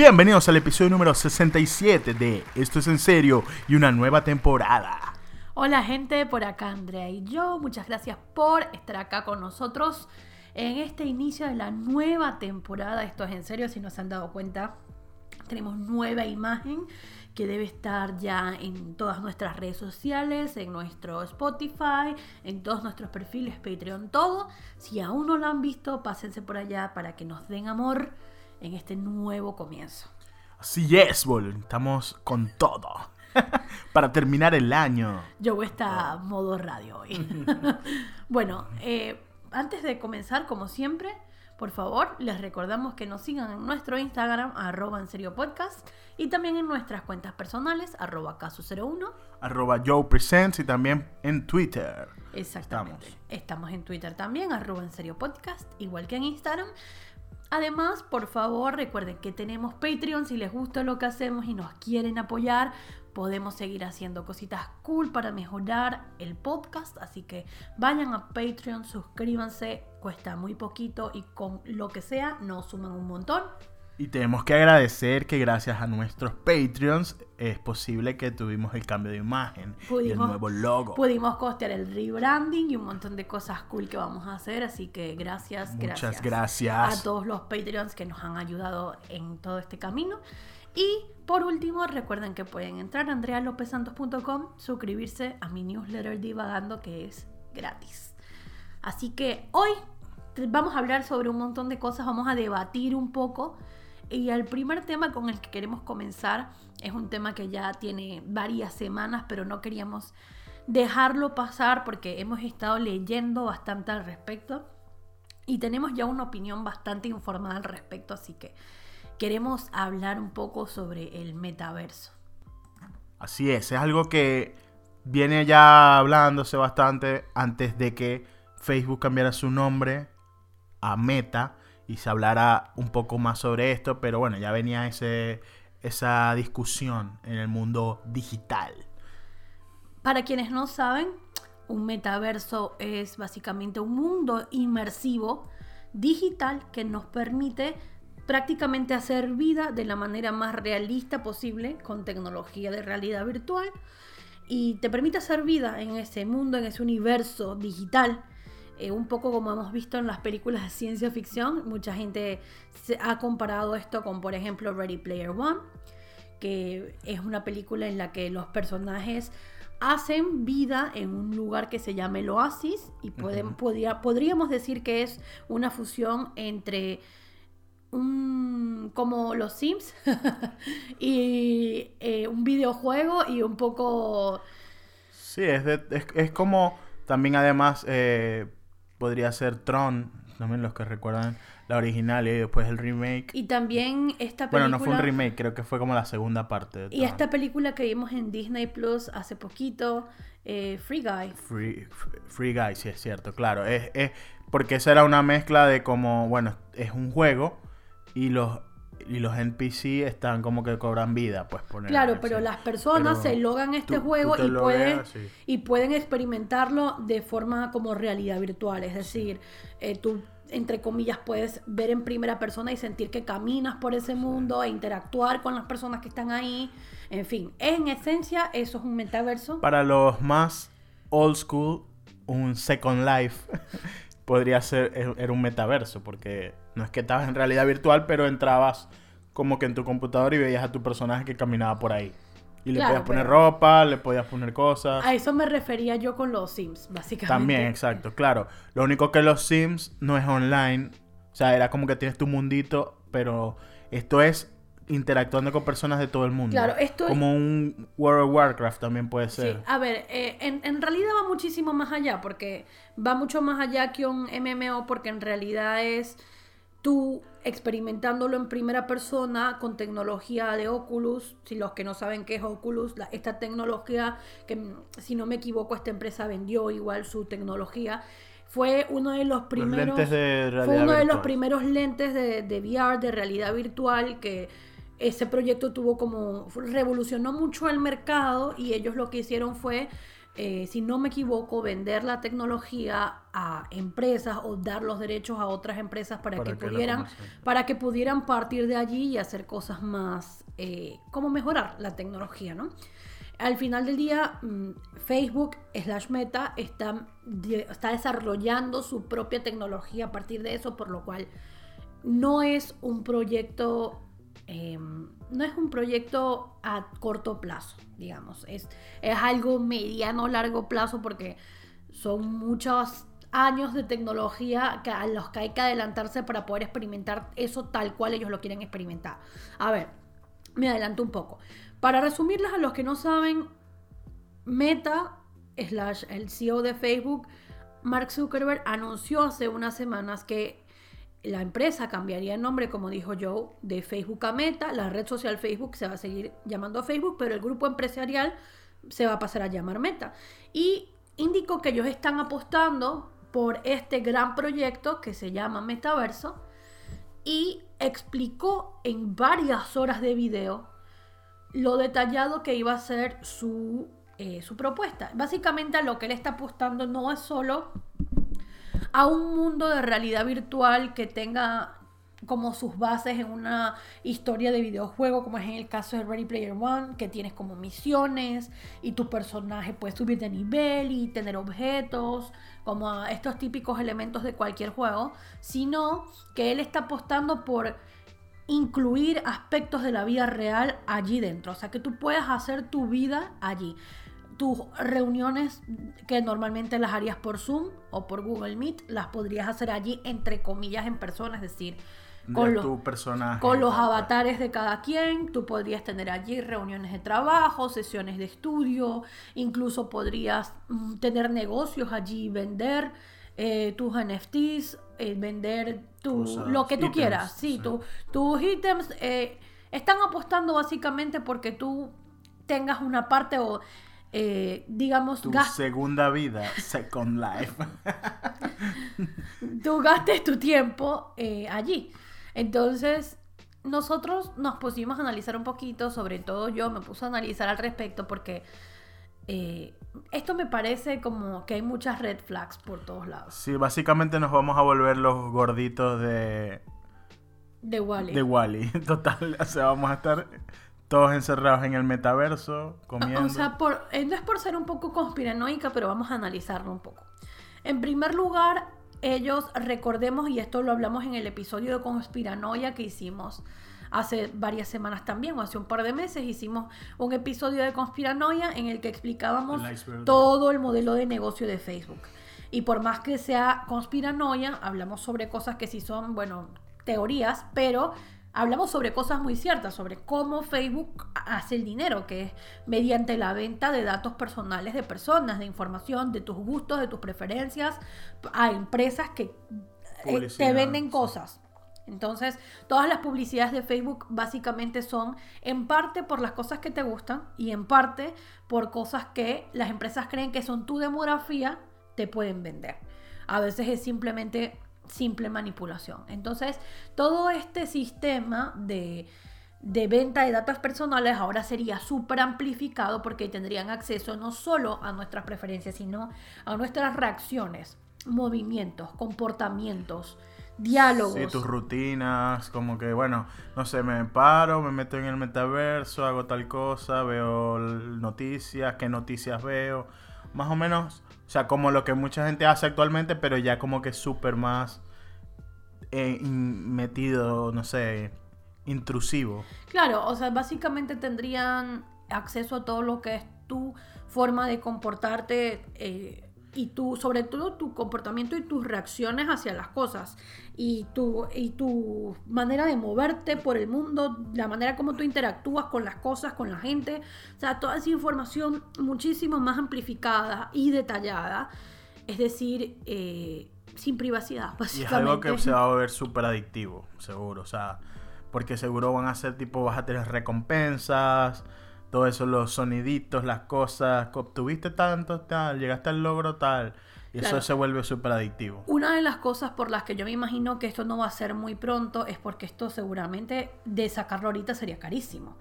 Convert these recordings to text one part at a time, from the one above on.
Bienvenidos al episodio número 67 de Esto es en serio y una nueva temporada. Hola gente, por acá Andrea y yo. Muchas gracias por estar acá con nosotros en este inicio de la nueva temporada. Esto es en serio, si no se han dado cuenta, tenemos nueva imagen que debe estar ya en todas nuestras redes sociales, en nuestro Spotify, en todos nuestros perfiles, Patreon, todo. Si aún no lo han visto, pásense por allá para que nos den amor en este nuevo comienzo. Así es, bol. Estamos con todo. Para terminar el año. Yo está modo radio hoy. bueno, eh, antes de comenzar, como siempre, por favor, les recordamos que nos sigan en nuestro Instagram, arroba en serio podcast, y también en nuestras cuentas personales, arroba caso01, Arroba Joe Presents y también en Twitter. Exactamente. Estamos. Estamos. en Twitter también, arroba en serio podcast, igual que en Instagram. Además, por favor, recuerden que tenemos Patreon. Si les gusta lo que hacemos y nos quieren apoyar, podemos seguir haciendo cositas cool para mejorar el podcast. Así que vayan a Patreon, suscríbanse, cuesta muy poquito y con lo que sea nos suman un montón. Y tenemos que agradecer que gracias a nuestros Patreons es posible que tuvimos el cambio de imagen y el nuevo logo. Pudimos costear el rebranding y un montón de cosas cool que vamos a hacer. Así que gracias, Muchas gracias. gracias. a todos los Patreons que nos han ayudado en todo este camino. Y por último, recuerden que pueden entrar a andrealopesantos.com, suscribirse a mi newsletter Divagando, que es gratis. Así que hoy vamos a hablar sobre un montón de cosas, vamos a debatir un poco. Y el primer tema con el que queremos comenzar es un tema que ya tiene varias semanas, pero no queríamos dejarlo pasar porque hemos estado leyendo bastante al respecto y tenemos ya una opinión bastante informada al respecto, así que queremos hablar un poco sobre el metaverso. Así es, es algo que viene ya hablándose bastante antes de que Facebook cambiara su nombre a Meta y se hablara un poco más sobre esto, pero bueno, ya venía ese, esa discusión en el mundo digital. Para quienes no saben, un metaverso es básicamente un mundo inmersivo digital que nos permite prácticamente hacer vida de la manera más realista posible con tecnología de realidad virtual y te permite hacer vida en ese mundo, en ese universo digital. Eh, un poco como hemos visto en las películas de ciencia ficción, mucha gente se ha comparado esto con, por ejemplo, Ready Player One, que es una película en la que los personajes hacen vida en un lugar que se llama el Oasis y pueden- podría- podríamos decir que es una fusión entre un, como los Sims y eh, un videojuego y un poco Sí, es, de- es, es como también además eh, podría ser Tron, también los que recuerdan la original y después el remake. y también esta Bueno, película no fue un remake, creo que fue como la segunda parte. De y esta película que vimos en Disney Plus hace poquito eh, Free Guy Free, Free Guy, sí es cierto, claro. Es, es porque esa era una mezcla de como, bueno, es un juego y los y los NPC están como que cobran vida, pues poner. Claro, pero las personas Pero se logan este tú- juego y logueas, pueden, sí. y pueden experimentarlo de forma como realidad virtual. Es decir, eh, tú, entre comillas, puedes ver en primera persona y sentir que caminas por ese mundo e interactuar con las personas que están ahí. En fin, en esencia, eso es un metaverso. Para los más old school, un Second Life podría ser er- era un metaverso, porque no es que estabas en realidad virtual, pero entrabas como que en tu computador y veías a tu personaje que caminaba por ahí. Y le Claro, podías poner pero- ropa, le podías poner cosas. A eso me refería yo con los Sims, básicamente. También, exacto, claro. Lo único que los Sims no es online. O sea, era como que tienes tu mundito, pero esto es interactuando con personas de todo el mundo. Claro, esto es- Como un World of Warcraft también puede Sí, ser. a ver, eh, en, en realidad va muchísimo más allá, porque va mucho más allá que un MMO, porque en realidad es tú experimentándolo en primera persona con tecnología de Oculus. Si los que no saben qué es Oculus, la- esta tecnología que, mm, si no me equivoco, esta empresa vendió igual su tecnología. Fue uno de los primeros. de fue uno de los primeros lentes de, de VR, de realidad virtual, que ese proyecto tuvo como revolucionó mucho el mercado y ellos lo que hicieron fue eh, si no me equivoco, vender la tecnología a empresas o dar los derechos a otras empresas para, que, pudieran, para que pudieran partir de allí y hacer cosas más, eh, como mejorar la tecnología, ¿no? Al final del día, mm, Facebook slash Meta está, está desarrollando su propia tecnología a partir de eso, por lo cual no es un proyecto Em, no es un proyecto a corto plazo, digamos, es, es algo mediano largo plazo porque son muchos años de tecnología que, a los que hay que adelantarse para poder experimentar eso tal cual ellos lo quieren experimentar. A ver, me adelanto un poco. Para resumirles a los que no saben, Meta, slash el CEO de Facebook, Mark Zuckerberg, anunció hace unas semanas que la empresa cambiaría el nombre, como dijo Joe, de Facebook a Meta. La red social Facebook se va a seguir llamando Facebook, pero el grupo empresarial se va a pasar a llamar Meta. Y indicó que ellos están apostando por este gran proyecto que se llama Metaverso y explicó en varias horas de video lo detallado que iba a ser su, eh, su propuesta. Básicamente a lo que él está apostando no es solo a un mundo de realidad virtual que tenga como sus bases en una historia de videojuego, como es en el caso de Ready Player One, que tienes como misiones y tu personaje puede subir de nivel y tener objetos, como estos típicos elementos de cualquier juego, sino que él está apostando por incluir aspectos de la vida real allí dentro, o sea, que tú puedas hacer tu vida allí tus reuniones que normalmente las harías por Zoom o por Google Meet, las podrías hacer allí entre comillas en persona, es decir, con, los, con los avatares de cada quien, tú podrías tener allí reuniones de trabajo, sesiones de estudio, incluso podrías mm, tener negocios allí, vender eh, tus NFTs, eh, vender tu, lo que tú quieras, sí, tus ítems. Eh, están apostando básicamente porque tú tengas una parte o eh, digamos, tu segunda vida, Second Life. tú gastes tu tiempo eh, allí. Entonces, nosotros nos pusimos a analizar un poquito, sobre todo yo me puse a analizar al respecto porque eh, esto me parece como que hay muchas red flags por todos lados. Sí, básicamente nos vamos a volver los gorditos de... De Wally. De Wally, total. O sea, vamos a estar todos encerrados en el metaverso, comiendo. O sea, por, eh, no es por ser un poco conspiranoica, pero vamos a analizarlo un poco. En primer lugar, ellos, recordemos, y esto lo hablamos en el episodio de conspiranoia que hicimos hace varias semanas también, o hace un par de meses, hicimos un episodio de conspiranoia en el que explicábamos todo el modelo de negocio de Facebook. Y por más que sea conspiranoia, hablamos sobre cosas que sí son, bueno, teorías, pero hablamos sobre cosas muy ciertas, sobre cómo Facebook hace el dinero, que es mediante la venta de datos personales de personas, de información, de tus gustos, de tus preferencias, a empresas que eh, te venden cosas. Entonces, todas las publicidades de Facebook básicamente son en parte por las cosas que te gustan y en parte por cosas que las empresas creen que son tu demografía, te pueden vender. A veces es simplemente simple manipulación. Entonces, todo este sistema de, venta de datos personales ahora sería súper amplificado porque tendrían acceso no solo a nuestras preferencias, sino a nuestras reacciones, movimientos, comportamientos, diálogos. Sí, tus rutinas, como que, bueno, no sé, me paro, me meto en el metaverso, hago tal cosa, veo noticias, qué noticias veo, más o menos o sea, como lo que mucha gente hace actualmente, pero ya como que súper más eh, metido, no sé, intrusivo. Claro, o sea, básicamente tendrían acceso a todo lo que es tu forma de comportarte. Eh, y tu, sobre todo tu comportamiento y tus reacciones hacia las cosas y tu, y tu manera de moverte por el mundo, la manera como tú interactúas con las cosas, con la gente, o sea, toda esa información muchísimo más amplificada y detallada, es decir, eh, sin privacidad, básicamente. Y es algo que se va a ver súper adictivo, seguro, o sea, porque seguro van a ser tipo, vas a tener recompensas, todo eso, los soniditos, las cosas, obtuviste tanto, tal, llegaste al logro tal. Y eso se vuelve súper adictivo. Una de las cosas por las que yo me imagino que esto no va a ser muy pronto es porque esto seguramente de sacarlo ahorita sería carísimo.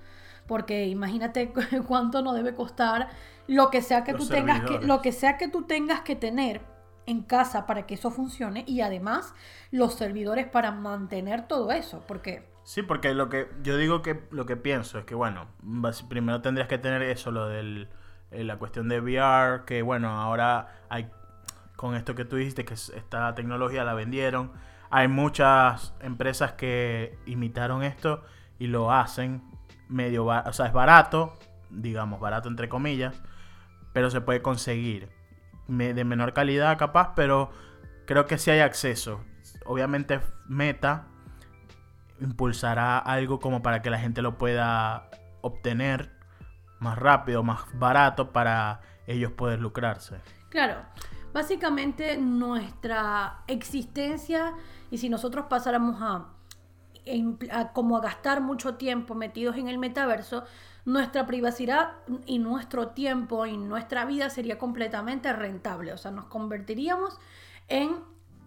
porque imagínate cuánto no debe costar lo que sea que Los tú tengas que lo que sea que tú tengas que tener en casa para que eso funcione y además los servidores para mantener todo eso, porque Sí, porque lo que yo digo que lo que pienso es que bueno, primero tendrías que tener eso lo del eh, la cuestión de VR, que bueno, ahora hay con esto que tú dijiste que es- esta tecnología la vendieron, hay muchas empresas que imitaron esto y lo hacen medio, o sea, es barato, digamos, barato entre comillas, pero se puede conseguir de menor calidad capaz, pero creo que sí hay acceso. Obviamente Meta impulsará algo como para que la gente lo pueda obtener más rápido, más barato para ellos poder lucrarse. Claro, básicamente nuestra existencia y si nosotros pasáramos a, a como a gastar mucho tiempo metidos en el metaverso, nuestra privacidad y nuestro tiempo y nuestra vida sería completamente rentable, o sea, nos convertiríamos en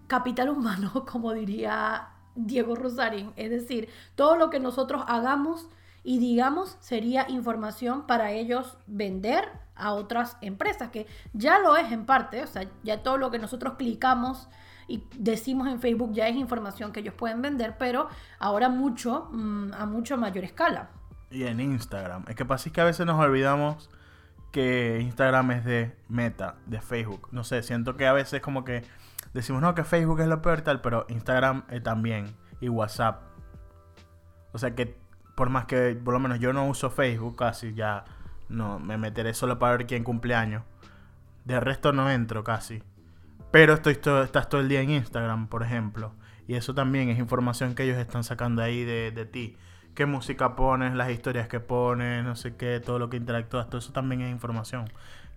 capital humano, como diría Diego Rosarín, es decir, todo lo que nosotros hagamos y digamos sería información para ellos vender a otras empresas, que ya lo es en parte, o sea, ya todo lo que nosotros clicamos y decimos en Facebook ya es información que ellos pueden vender, pero ahora mucho, mm, a mucho mayor escala. Y en Instagram. Es que pasa es que a veces nos olvidamos que Instagram es de Meta, de Facebook. No sé, siento que a veces como que decimos, no, que Facebook es lo peor y tal, pero Instagram también. Y WhatsApp. O sea que por más que, por lo menos yo no uso Facebook casi, ya no, me meteré solo para ver quién cumpleaños. De resto no entro casi. Pero estoy todo, estás todo el día en Instagram, por ejemplo. Y eso también es información que ellos están sacando ahí de, de ti. Qué música pones, las historias que pones, no sé qué, todo lo que interactúas, todo eso también es información.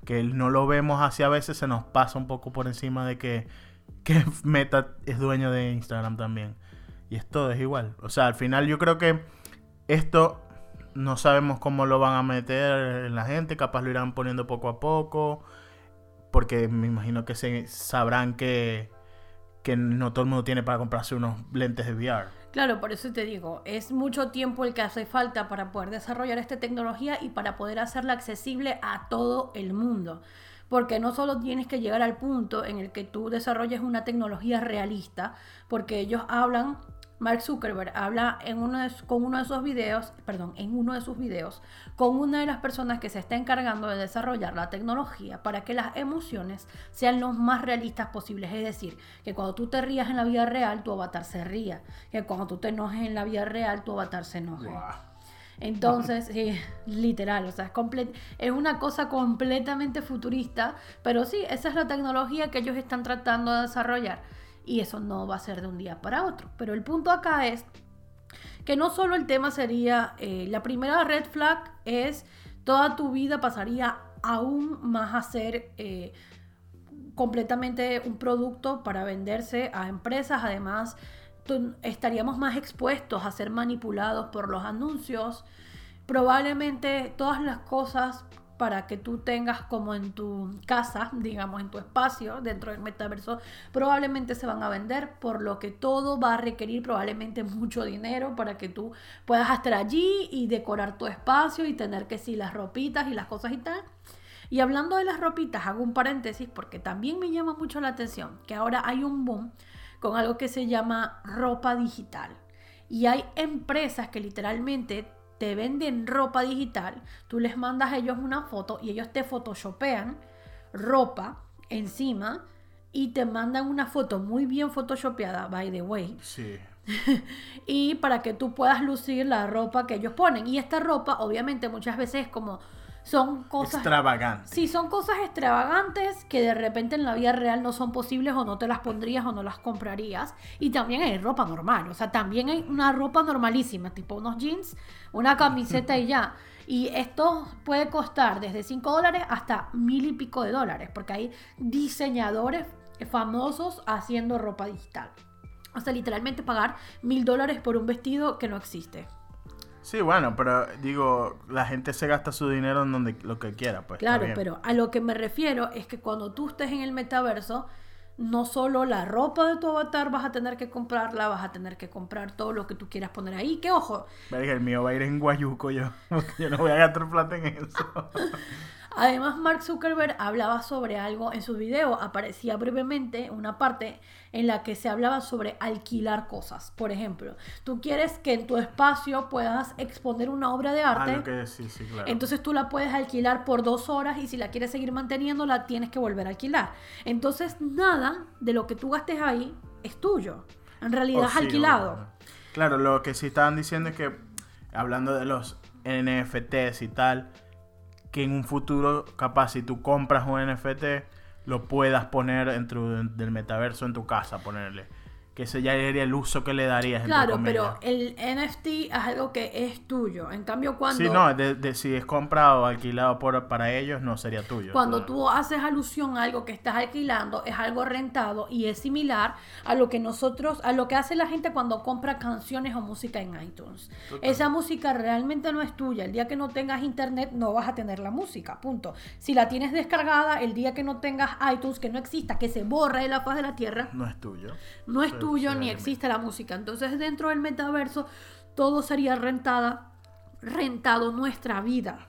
Que no lo vemos así a veces, se nos pasa un poco por encima de que, que Meta es dueño de Instagram también. Y esto es igual. O sea, al final yo creo que esto no sabemos cómo lo van a meter en la gente, capaz lo irán poniendo poco a poco, porque me imagino que se sabrán que, que no todo el mundo tiene para comprarse unos lentes de VR. Claro, por eso te digo, es mucho tiempo el que hace falta para poder desarrollar esta tecnología y para poder hacerla accesible a todo el mundo. Porque no solo tienes que llegar al punto en el que tú desarrolles una tecnología realista, porque ellos hablan, Mark Zuckerberg habla en uno de, con uno de sus videos, perdón, en uno de sus videos, con una de las personas que se está encargando de desarrollar la tecnología para que las emociones sean lo más realistas posibles. Es decir, que cuando tú te rías en la vida real, tu avatar se ría. Que cuando tú te enojes en la vida real, tu avatar se enoje. Entonces, sí, literal, o sea, es, es una cosa completamente futurista, pero sí, esa es la tecnología que ellos están tratando de desarrollar y eso no va a ser de un día para otro. Pero el punto acá es que no solo el tema sería, eh, la primera red flag es toda tu vida pasaría aún más a ser eh, completamente un producto para venderse a empresas, además estaríamos más expuestos a ser manipulados por los anuncios, probablemente todas las cosas para que tú tengas como en tu casa, digamos, en tu espacio dentro del metaverso, probablemente se van a vender, por lo que todo va a requerir probablemente mucho dinero para que tú puedas estar allí y decorar tu espacio y tener que sí las ropitas y las cosas y tal. Y hablando de las ropitas, hago un paréntesis porque también me llama mucho la atención que ahora hay un boom con algo que se llama ropa digital. Y hay empresas que literalmente te venden ropa digital, tú les mandas a ellos una foto y ellos te photoshopean ropa encima y te mandan una foto muy bien photoshopeada, by the way, Sí. y para que tú puedas lucir la ropa que ellos ponen. Y esta ropa, obviamente, muchas veces como son cosas... Extravagante. Sí, son cosas extravagantes que de repente en la vida real no son posibles o no te las pondrías o no las comprarías. Y también hay ropa normal, o sea, también hay una ropa normalísima, tipo unos jeans, una camiseta y ya. Y esto puede costar desde 5 dólares hasta mil y pico de dólares, porque hay diseñadores famosos haciendo ropa digital. O sea, literalmente pagar mil dólares por un vestido que no existe. Sí, bueno, pero digo, la gente se gasta su dinero en donde lo que quiera, pues. Claro, pero a lo que me refiero es que cuando tú estés en el metaverso, no solo la ropa de tu avatar vas a tener que comprarla, vas a tener que comprar todo lo que tú quieras poner ahí. Que ojo, Verga, el mío va a ir en Guayuco yo. Yo no voy a gastar plata en eso. Además, Mark Zuckerberg hablaba sobre algo en su video. Aparecía brevemente una parte en la que se hablaba sobre alquilar cosas. Por ejemplo, tú quieres que en tu espacio puedas exponer una obra de Ah, arte. lo que sí, sí, claro. Entonces tú la puedes alquilar por dos horas y si la quieres seguir manteniendo la tienes que volver a alquilar. Entonces nada de lo que tú gastes ahí es tuyo. En realidad Oh, es sí, alquilado. bueno. Claro, lo que sí estaban diciendo es que, hablando de los NFTs y tal, que en un futuro, capaz, si tú compras un NFT, lo puedas poner dentro del metaverso en tu casa, ponerle. Que ese ya sería el uso que le darías. Claro, pero el NFT es algo que es tuyo. En cambio, cuando, Sí, no, de, de- si es comprado o alquilado por, para ellos, no sería tuyo. cuando Claro. tú haces alusión a algo que estás alquilando, es algo rentado y es similar a lo que nosotros, a lo que hace la gente cuando compra canciones o música en iTunes. Total. Esa música realmente no es tuya. El día que no tengas internet no vas a tener la música, punto. Si la tienes descargada, el día que no tengas iTunes, que no exista, que se borre de la faz de la tierra, No es tuyo. no es Sí, tuyo ni existe la música. Entonces dentro del metaverso todo sería rentada, rentado nuestra vida.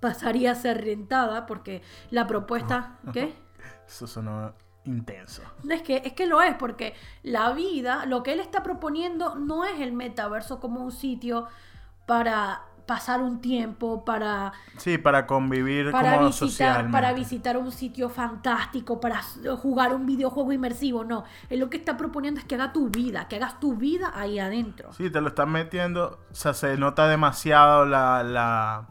Pasaría a ser rentada porque la propuesta, ¿qué? Eso sonó intenso. Es que, es que lo es, porque la vida, lo que él está proponiendo no es el metaverso como un sitio para pasar un tiempo, para Sí, para convivir para como visitar, para visitar un sitio fantástico, para jugar un videojuego inmersivo. No, él lo que está proponiendo es que haga tu vida, que hagas tu vida ahí adentro. Sí, te lo están metiendo. O sea, se nota demasiado la, la.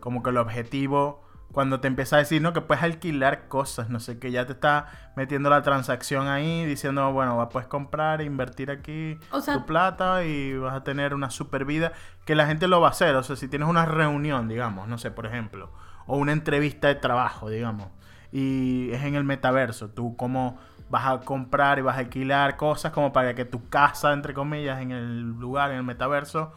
Como que el objetivo. Cuando te empieza a decir, no, que puedes alquilar cosas, no sé, que ya te está metiendo la transacción ahí, diciendo, bueno, puedes comprar, e invertir aquí O sea- tu plata y vas a tener una super vida. Que la gente lo va a hacer. O sea, si tienes una reunión, digamos, no sé, por ejemplo, o una entrevista de trabajo, digamos, y es en el metaverso, tú como vas a comprar y vas a alquilar cosas como para que tu casa, entre comillas, en el lugar, en el metaverso,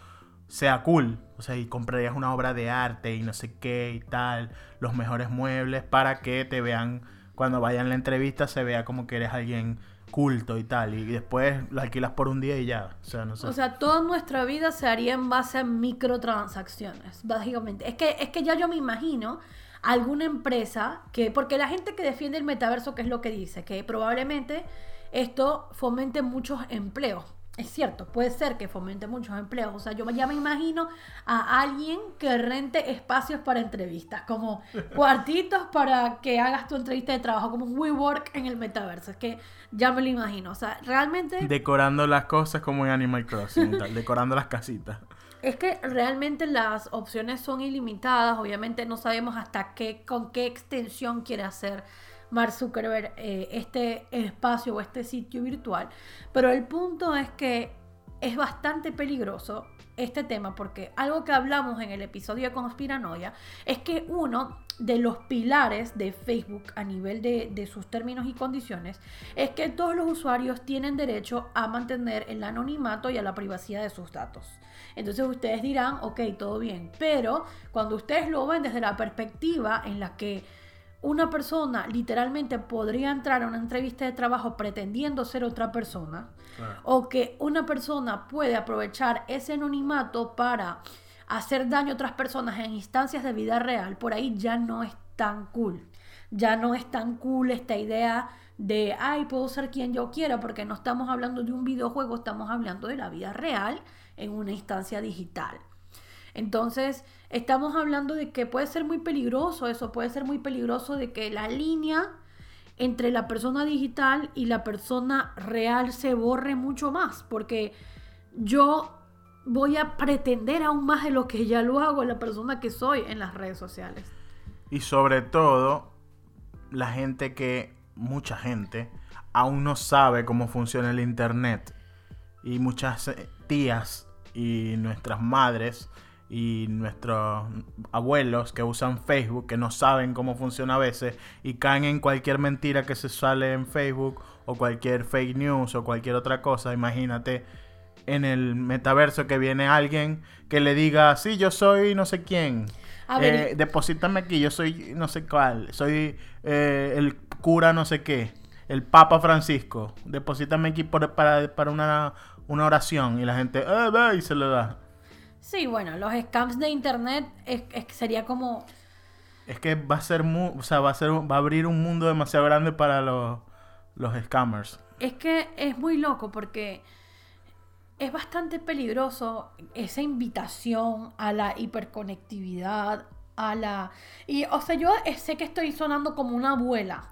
sea cool. O sea, y comprarías una obra de arte y no sé qué y tal, los mejores muebles para que te vean, cuando vayan a la entrevista, se vea como que eres alguien culto y tal. Y después lo alquilas por un día y ya. O sea, no sé. O sea, toda nuestra vida se haría en base a microtransacciones, básicamente. Es que, es que ya yo me imagino alguna empresa que, porque la gente que defiende el metaverso, ¿qué es lo que dice? Que probablemente esto fomente muchos empleos. Es cierto, puede ser que fomente muchos empleos. O sea, yo ya me imagino a alguien que rente espacios para entrevistas, como cuartitos para que hagas tu entrevista de trabajo, como un WeWork en el metaverso. Es que ya me lo imagino. O sea, realmente... Decorando las cosas como en Animal Crossing tal, decorando las casitas. Es que realmente las opciones son ilimitadas. Obviamente no sabemos hasta qué, con qué extensión quiere hacer Mark Zuckerberg eh, este espacio o este sitio virtual. Pero el punto es que es bastante peligroso este tema porque algo que hablamos en el episodio de Conspiranoia es que uno de los pilares de Facebook a nivel de, de sus términos y condiciones es que todos los usuarios tienen derecho a mantener el anonimato y a la privacidad de sus datos. Entonces ustedes dirán, ok, todo bien, pero cuando ustedes lo ven desde la perspectiva en la que una persona literalmente podría entrar a una entrevista de trabajo pretendiendo ser otra persona, Claro. o que una persona puede aprovechar ese anonimato para hacer daño a otras personas en instancias de vida real, por ahí ya no es tan cool. Ya no es tan cool esta idea de, ay, puedo ser quien yo quiera, porque no estamos hablando de un videojuego, estamos hablando de la vida real en una instancia digital. Entonces, estamos hablando de que puede ser muy peligroso eso, puede ser muy peligroso de que la línea entre la persona digital y la persona real se borre mucho más, porque yo voy a pretender aún más de lo que ya lo hago la persona que soy en las redes sociales. Y sobre todo, la gente que, mucha gente, aún no sabe cómo funciona el Internet. Y muchas eh, tías y nuestras madres y nuestros abuelos que usan Facebook, que no saben cómo funciona a veces y caen en cualquier mentira que se sale en Facebook o cualquier fake news o cualquier otra cosa. Imagínate en el metaverso que viene alguien que le diga, sí, yo soy no sé quién. A ver, Eh, deposítame aquí, yo soy no sé cuál, soy eh, el cura no sé qué. el Papa Francisco, deposítame aquí por- para, para una, una oración y la gente, eh, ve", y se lo da. Sí, bueno, los scams de internet es, es- sería como... Es que va a ser mu- o sea, va a ser va a abrir un mundo demasiado grande para los, los scammers. Es que es muy loco porque es bastante peligroso esa invitación a la hiperconectividad, a la... Y, o sea, yo sé que estoy sonando como una abuela,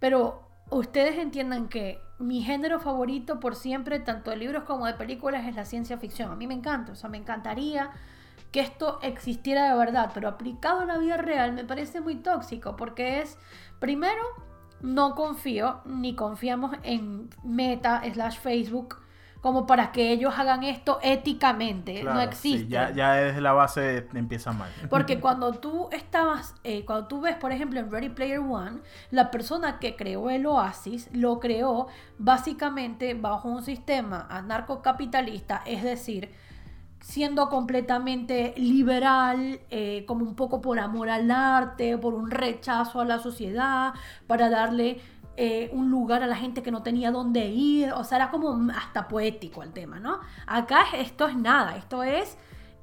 pero ustedes entiendan que mi género favorito por siempre, tanto de libros como de películas, es la ciencia ficción. A mí me encanta, o sea, me encantaría que esto existiera de verdad, pero aplicado a la vida real me parece muy tóxico porque es, primero, no confío ni confiamos en Meta slash Facebook como para que ellos hagan esto éticamente. no existe. sí, ya, ya desde la base empieza mal. Porque cuando tú estabas, eh, cuando tú ves, por ejemplo, en Ready Player One, la persona que creó el Oasis lo creó básicamente bajo un sistema anarcocapitalista, es decir, siendo completamente liberal, eh, como un poco por amor al arte, por un rechazo a la sociedad, para darle eh, un lugar a la gente que no tenía dónde ir, o sea, era como hasta poético el tema, ¿no? Acá esto es nada, esto es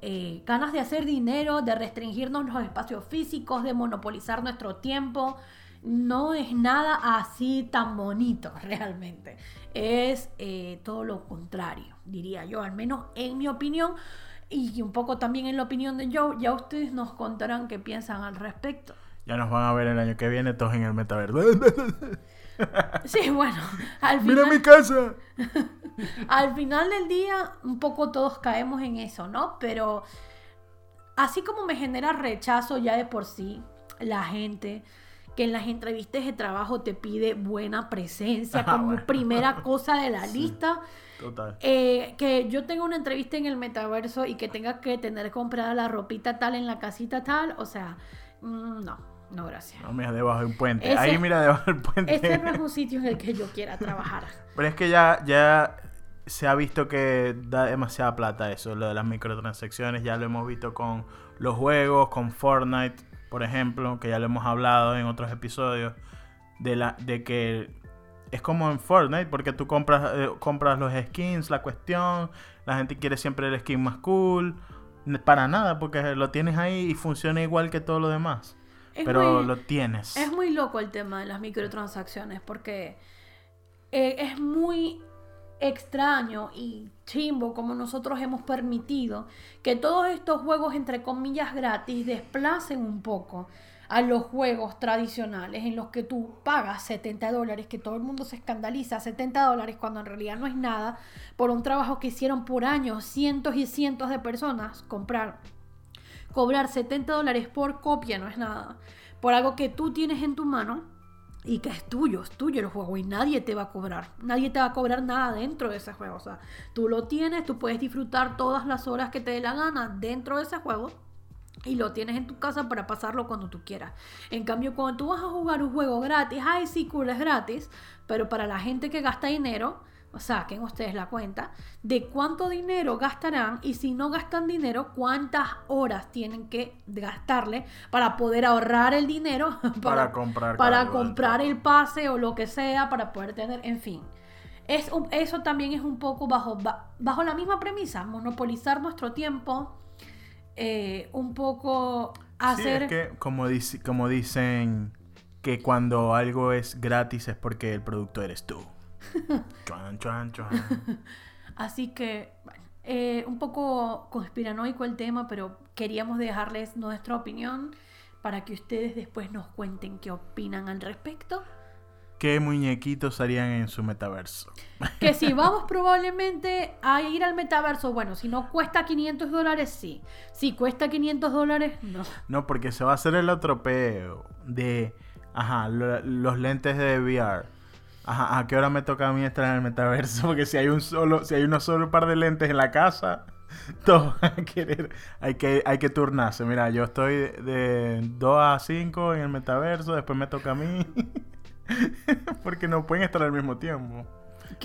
eh, ganas de hacer dinero, de restringirnos los espacios físicos, de monopolizar nuestro tiempo. No es nada así tan bonito realmente. Es eh, todo lo contrario, diría yo, al menos en mi opinión. Y un poco también en la opinión de Joe, ya ustedes nos contarán qué piensan al respecto. Ya nos van a ver el año que viene todos en el metaverso. Sí, bueno, al ¡Mira final, mi casa! al final del día un poco todos caemos en eso, ¿no? Pero así como me genera rechazo ya de por sí la gente que en las entrevistas de trabajo te pide buena presencia Ah, como bueno. primera cosa de la Sí. lista, Total. eh, que yo tenga una entrevista en el metaverso y que tenga que tener comprada la ropita tal en la casita tal, o sea, mm, no, no gracias. No, mira, debajo de un puente. Ese- Ahí mira debajo del puente. Ese no es un sitio en el que yo quiera trabajar. Pero es que ya, ya se ha visto que da demasiada plata eso, lo de las microtransacciones. Ya lo hemos visto con los juegos, con Fortnite, por ejemplo, que ya lo hemos hablado en otros episodios. De, la, de que es como en Fortnite, porque tú compras, eh, compras los skins, la cuestión. La gente quiere siempre el skin más cool. Para nada, porque lo tienes ahí y funciona igual que todo lo demás. Es Pero muy- lo tienes. Es muy loco el tema de las microtransacciones porque eh, es muy extraño y chimbo como nosotros hemos permitido que todos estos juegos entre comillas gratis desplacen un poco a los juegos tradicionales en los que tú pagas 70 dólares, que todo el mundo se escandaliza, 70 dólares cuando en realidad no es nada, por un trabajo que hicieron por años cientos y cientos de personas, comprar cobrar 70 dólares por copia no es nada. Por algo que tú tienes en tu mano y que es tuyo, es tuyo el juego y nadie te va a cobrar. Nadie te va a cobrar nada dentro de ese juego. O sea, tú lo tienes, tú puedes disfrutar todas las horas que te dé la gana dentro de ese juego. Y lo tienes en tu casa para pasarlo cuando tú quieras. En cambio, cuando tú vas a jugar un juego gratis, ay, sí, cool, es gratis. Pero para la gente que gasta dinero, saquen ustedes la cuenta de cuánto dinero gastarán y si no gastan dinero, cuántas horas tienen que gastarle para poder ahorrar el dinero Para comprar para comprar el pase o lo que sea para poder tener, en fin. Es un- eso también es un poco bajo, ba- bajo la misma premisa, monopolizar nuestro tiempo, eh, un poco hacer... Sí, es que como, dice, como dicen que cuando algo es gratis es porque el producto eres tú. Chuan, chuan, chuan. Así que, bueno, eh, un poco conspiranoico el tema, pero queríamos dejarles nuestra opinión para que ustedes después nos cuenten qué opinan al respecto. ¿Qué muñequitos harían en su metaverso? Que si vamos probablemente a ir al metaverso, bueno, si no cuesta 500 dólares, sí. Si cuesta 500 dólares, no. No, porque se va a hacer el atropeo de, ajá, lo- los lentes de VR. Ajá, ¿a qué hora me toca a mí estar en el metaverso? Porque si hay un solo, si hay uno solo par de lentes en la casa, todos van a querer, hay que, hay que turnarse. Mira, yo estoy de, de 2 a 5 en el metaverso, después me toca a mí. porque no pueden estar al mismo tiempo.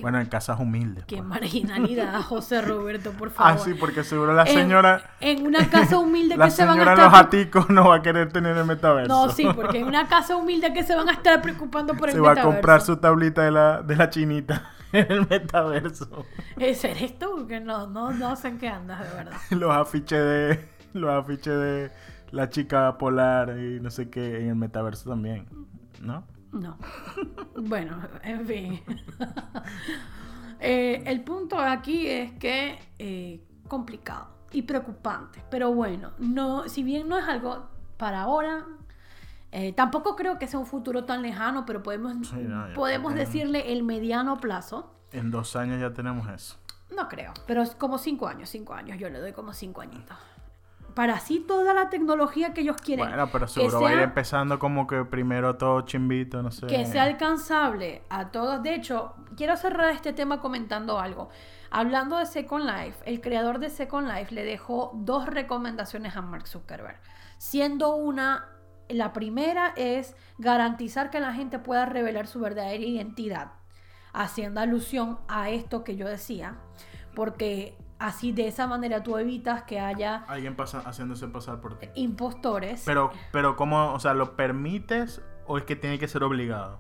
Bueno, en casas humildes. Qué pues. marginalidad, José Roberto, por favor. Ah, sí, porque seguro la señora, En, una casa humilde la que se van a señora estar. Los Aticos no va a querer tener el metaverso. No, sí, porque en una casa humilde que se van a estar preocupando por el Se va a metaverso. comprar su tablita de la, de la chinita en el metaverso. ¿Ese eres tú? Que no, no, no sé en qué andas, de verdad. Los afiches de. Los afiches de la chica polar y no sé qué en el metaverso también. ¿No? No. Bueno, en fin. Eh, el punto aquí es que eh, complicado y preocupante. Pero bueno, no, si bien no es algo para ahora, eh, tampoco creo que sea un futuro tan lejano, pero podemos, Sí, no, ya podemos decirle el mediano plazo. En dos años ya tenemos eso. No creo, pero es como cinco años, cinco años. Yo le doy como cinco añitos. Para así toda la tecnología que ellos quieren. Bueno, pero seguro va a ir empezando como que primero todo chimbito, no sé. que sea alcanzable a todos. De hecho, quiero cerrar este tema comentando algo. Hablando de Second Life, el creador de Second Life le dejó dos recomendaciones a Mark Zuckerberg. Siendo una, la primera es garantizar que la gente pueda revelar su verdadera identidad, haciendo alusión a esto que yo decía, porque así de esa manera tú evitas que haya Alguien pasa, haciéndose pasar por ti. impostores. Pero, pero ¿cómo? O sea, ¿lo permites o es que tiene que ser obligado?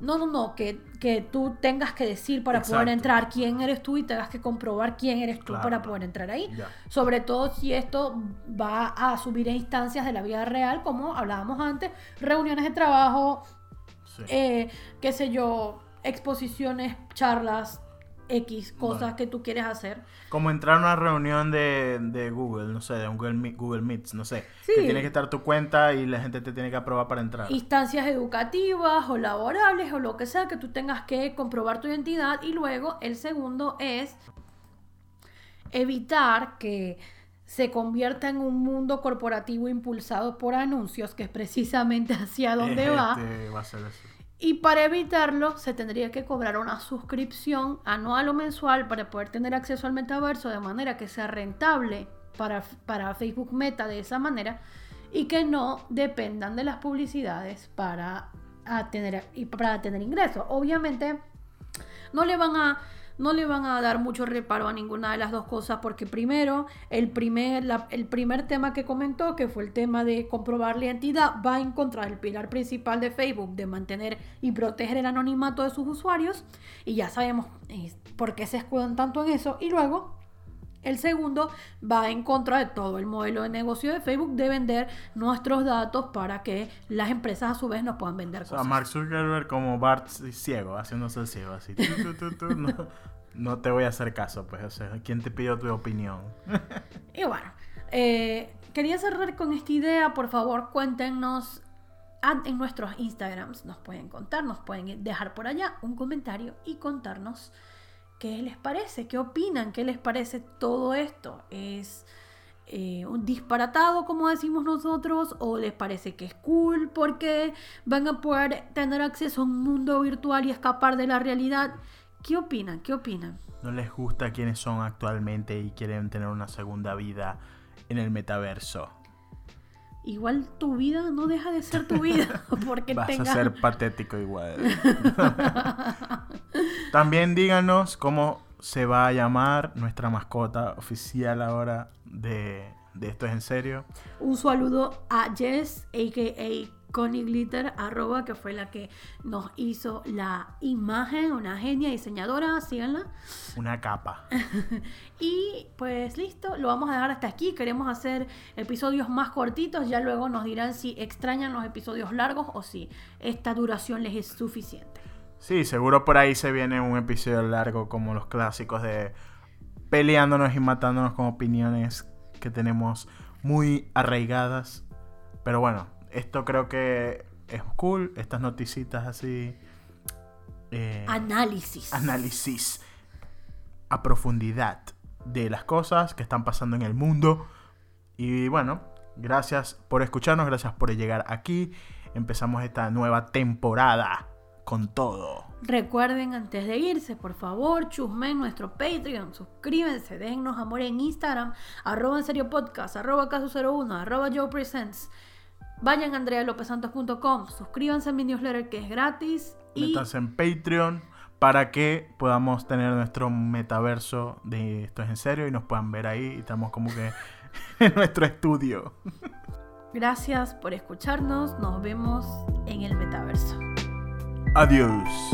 No, no, no, que, que tú tengas que decir para poder entrar quién eres tú y tengas que comprobar quién eres tú Claro, para poder entrar ahí. Ya. Sobre todo si esto va a subir a instancias de la vida real, como hablábamos antes, reuniones de trabajo, Sí. eh, qué sé yo, exposiciones, charlas, X, cosas que tú quieres hacer. Como entrar a una reunión de, de Google, no sé, de un Google, Google Meets, no sé. Sí. Que tiene que estar tu cuenta y la gente te tiene que aprobar para entrar. instancias educativas o laborales o lo que sea que tú tengas que comprobar tu identidad y luego el segundo es evitar que se convierta en un mundo corporativo impulsado por anuncios que es precisamente hacia donde va Este, va a ser eso. Y para evitarlo se tendría que cobrar una suscripción anual o mensual para poder tener acceso al metaverso de manera que sea rentable para, para Facebook Meta de esa manera y que no dependan de las publicidades para tener, para tener ingresos. Obviamente no le van a no le van a dar mucho reparo a ninguna de las dos cosas porque primero el primer, la- el primer tema que comentó que fue el tema de comprobar la identidad va en contra del pilar principal de Facebook de mantener y proteger el anonimato de sus usuarios y ya sabemos eh, por qué se escudan tanto en eso y luego el segundo va en contra de todo el modelo de negocio de Facebook de vender nuestros datos para que las empresas a su vez nos puedan vender O sea, cosas. Mark Zuckerberg como Bart ciego, haciéndose ciego, así. Tu, tu, tu, no, no te voy a hacer caso, pues. O sea, ¿quién te pidió tu opinión? Y bueno, eh, quería cerrar con esta idea. Por favor, cuéntenos a- en nuestros Instagrams. Nos pueden contar, nos pueden dejar por allá un comentario y contarnos qué les parece, qué opinan, qué les parece todo esto. ¿Es eh, un disparatado, como decimos nosotros? ¿O les parece que es cool porque van a poder tener acceso a un mundo virtual y escapar de la realidad? ¿Qué opinan? ¿Qué opinan? ¿No les gusta quiénes son actualmente y quieren tener una segunda vida en el metaverso? Igual tu vida no deja de ser tu vida porque Vas tengas a ser patético igual. También díganos cómo se va a llamar nuestra mascota oficial ahora de, de Esto es en serio. un saludo a Jess, a.k.a. Connie Glitter, arroba, que fue la que nos hizo la imagen, una genia diseñadora, síganla. Una capa. Y pues listo, lo vamos a dejar hasta aquí. Queremos hacer episodios más cortitos, ya luego nos dirán si extrañan los episodios largos o si esta duración les es suficiente. Sí, seguro por ahí se viene un episodio largo como los clásicos de peleándonos y matándonos con opiniones que tenemos muy arraigadas. Pero bueno, esto creo que es cool, estas noticitas así. eh, Análisis. análisis a profundidad de las cosas que están pasando en el mundo. Y bueno, gracias por escucharnos, gracias por llegar aquí. Empezamos esta nueva temporada con todo. Recuerden antes de irse, por favor, chusmen nuestro Patreon, suscríbanse, déjennos amor en Instagram, arroba en serio podcast, arroba caso 01, arroba Joe Presents. Vayan a andrealopesantos.com, suscríbanse a mi newsletter que es gratis y Métanse en Patreon para que podamos tener nuestro metaverso de esto es en serio y nos puedan ver ahí y estamos como que en nuestro estudio. Gracias por escucharnos. Nos vemos en el metaverso. Adiós.